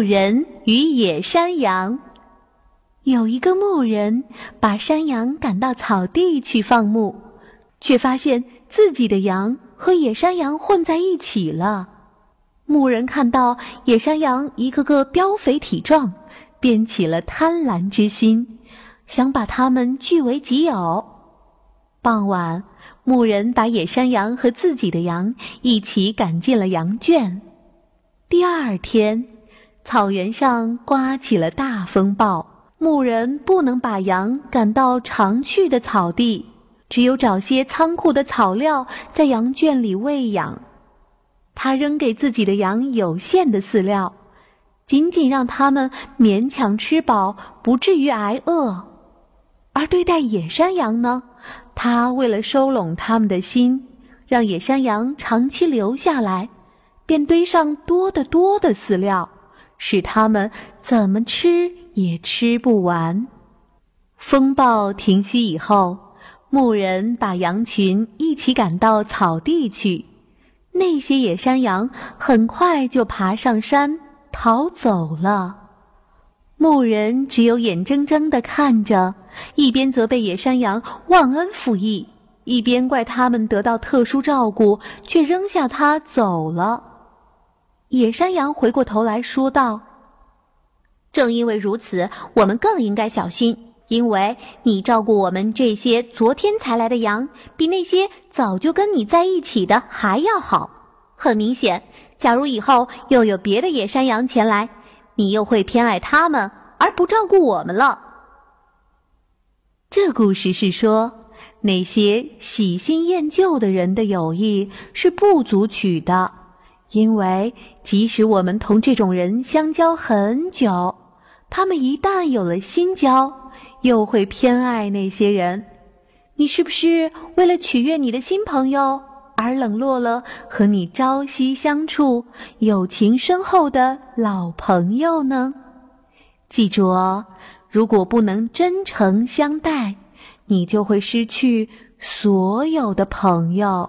牧人与野山羊。有一个牧人把山羊赶到草地去放牧，却发现自己的羊和野山羊混在一起了。牧人看到野山羊一个个膘肥体壮，便起了贪婪之心，想把它们据为己有。傍晚，牧人把野山羊和自己的羊一起赶进了羊圈。第二天，草原上刮起了大风暴，牧人不能把羊赶到常去的草地，只有找些仓库的草料在羊圈里喂养。他扔给自己的羊有限的饲料，仅仅让它们勉强吃饱，不至于挨饿。而对待野山羊呢，他为了收拢它们的心，让野山羊长期留下来。便堆上多得多的饲料，使它们怎么吃也吃不完。风暴停息以后，牧人把羊群一起赶到草地去。那些野山羊很快就爬上山逃走了。牧人只有眼睁睁地看着，一边责备野山羊忘恩负义，一边怪他们得到特殊照顾，却扔下他走了。野山羊回过头来说道：“正因为如此，我们更应该小心，因为你照顾我们这些昨天才来的羊，比那些早就跟你在一起的还要好。很明显，假如以后又有别的野山羊前来，你又会偏爱他们而不照顾我们了。”这故事是说，那些喜新厌旧的人的友谊是不足取的。因为即使我们同这种人相交很久，他们一旦有了新交，又会偏爱那些人。你是不是为了取悦你的新朋友而冷落了和你朝夕相处、友情深厚的老朋友呢？记住哦，如果不能真诚相待，你就会失去所有的朋友。